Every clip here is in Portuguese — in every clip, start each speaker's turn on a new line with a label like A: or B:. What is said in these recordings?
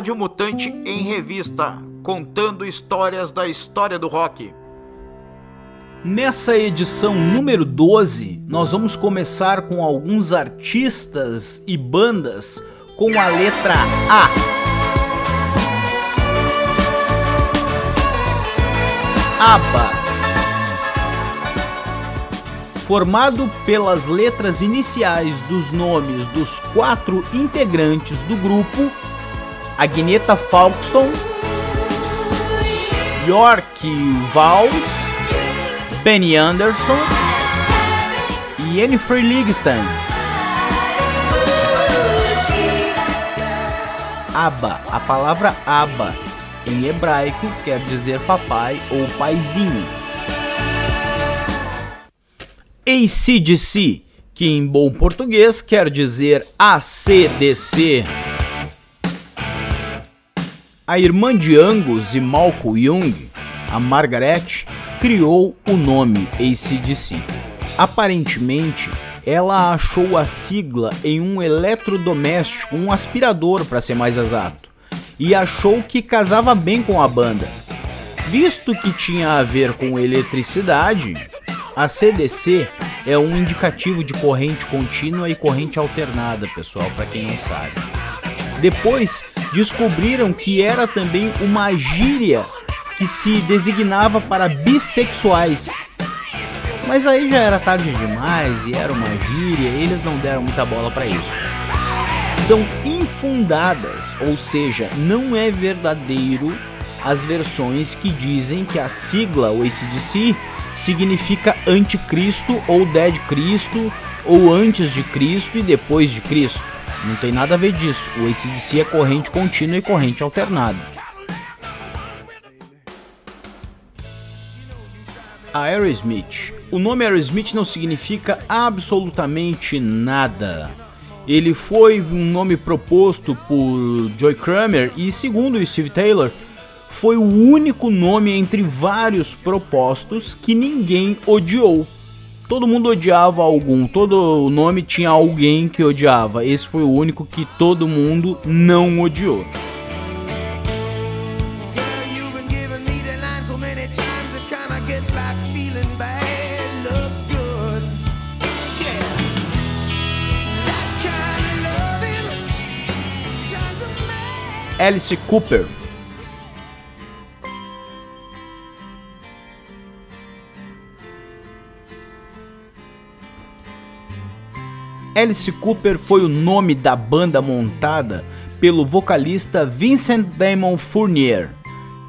A: Rádio Mutante em Revista, contando histórias da história do rock.
B: Nessa edição número 12, nós vamos começar com alguns artistas e bandas com a letra A. ABBA. Formado pelas letras iniciais dos nomes dos quatro integrantes do grupo, Agneta Falkson, York Valls, Benny Anderson e Jennifer Livingston. Abba, a palavra Abba em hebraico quer dizer papai ou paizinho. ACDC, que em bom português quer dizer ACDC. A irmã de Angus e Malcolm Young, a Margaret, criou o nome ACDC. Aparentemente, ela achou a sigla em um eletrodoméstico, um aspirador para ser mais exato, e achou que casava bem com a banda. Visto que tinha a ver com eletricidade, a CDC é um indicativo de corrente contínua e corrente alternada, pessoal, para quem não sabe. Depois descobriram que era também uma gíria que se designava para bissexuais. Mas aí já era tarde demais e era uma gíria, eles não deram muita bola para isso. São infundadas, ou seja, não é verdadeiro as versões que dizem que a sigla o ACDC significa anticristo ou dead Cristo ou antes de Cristo e depois de Cristo. Não tem nada a ver disso. O ACDC é corrente contínua e corrente alternada. Aerosmith. O nome Aerosmith não significa absolutamente nada. Ele foi um nome proposto por Joy Kramer e, segundo Steve Taylor, foi o único nome entre vários propostos que ninguém odiou. Todo mundo odiava algum, todo nome tinha alguém que odiava. Esse foi o único que todo mundo não odiou. Alice Cooper Alice Cooper foi o nome da banda montada pelo vocalista Vincent Damon Fournier,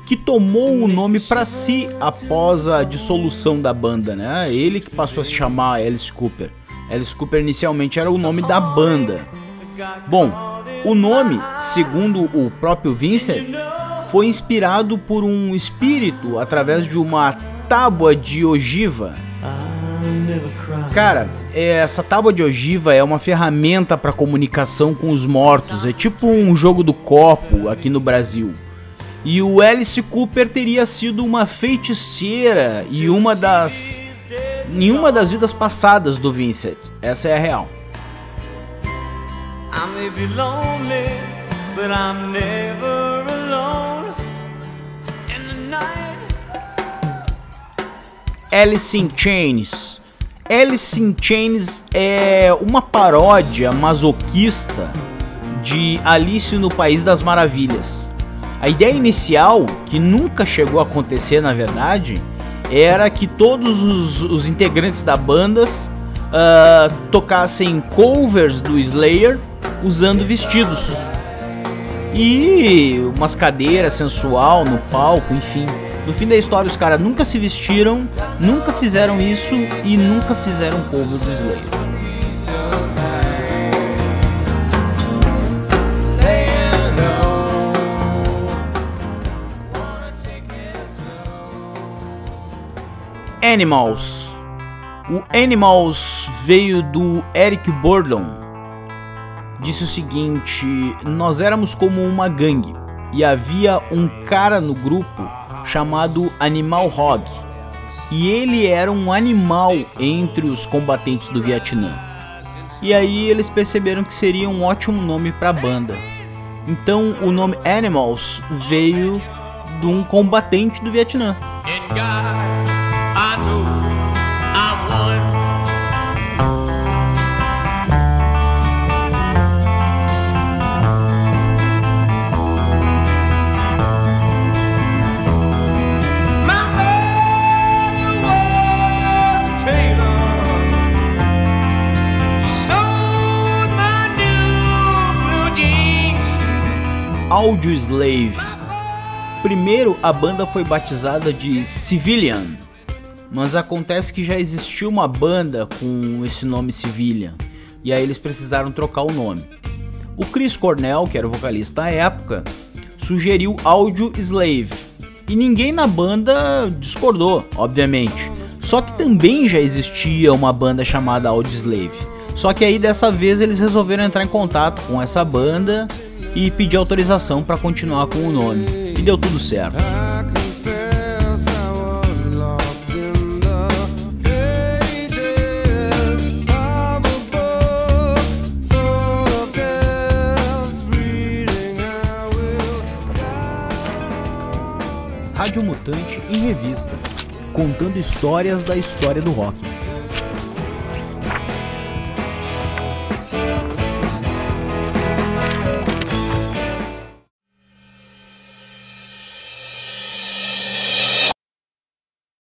B: que tomou o nome para si após a dissolução da banda, né? Ele que passou a se chamar Alice Cooper. Alice Cooper inicialmente era o nome da banda. Bom, o nome, segundo o próprio Vincent, foi inspirado por um espírito através de uma tábua de ogiva Cara, essa tábua de ogiva é uma ferramenta para comunicação com os mortos. É tipo um jogo do copo aqui no Brasil. E o Alice Cooper teria sido uma feiticeira e uma das em uma das vidas passadas do Vincent. Essa é a real. Alice in Chains Alice in Chains é uma paródia masoquista de Alice no País das Maravilhas. A ideia inicial, que nunca chegou a acontecer na verdade, era que todos os, os integrantes da banda uh, tocassem covers do Slayer usando vestidos e umas cadeiras sensual no palco, enfim. No fim da história, os caras nunca se vestiram, nunca fizeram isso e nunca fizeram cover do Slayer. Animals. O Animals veio do Eric Burdon. Disse o seguinte: Nós éramos como uma gangue e havia um cara no grupo chamado Animal Hog. E ele era um animal entre os combatentes do Vietnã. E aí eles perceberam que seria um ótimo nome para a banda. Então o nome Animals veio de um combatente do Vietnã. Audio Slave. Primeiro a banda foi batizada de Civilian, mas acontece que já existiu uma banda com esse nome Civilian, e aí eles precisaram trocar o nome. O Chris Cornell, que era o vocalista à época, sugeriu Audio Slave, e ninguém na banda discordou, obviamente. Só que também já existia uma banda chamada Audio Slave. Só que aí dessa vez eles resolveram entrar em contato com essa banda e pedir autorização para continuar com o nome. E deu tudo certo. Rádio Mutante em revista, contando histórias da história do rock.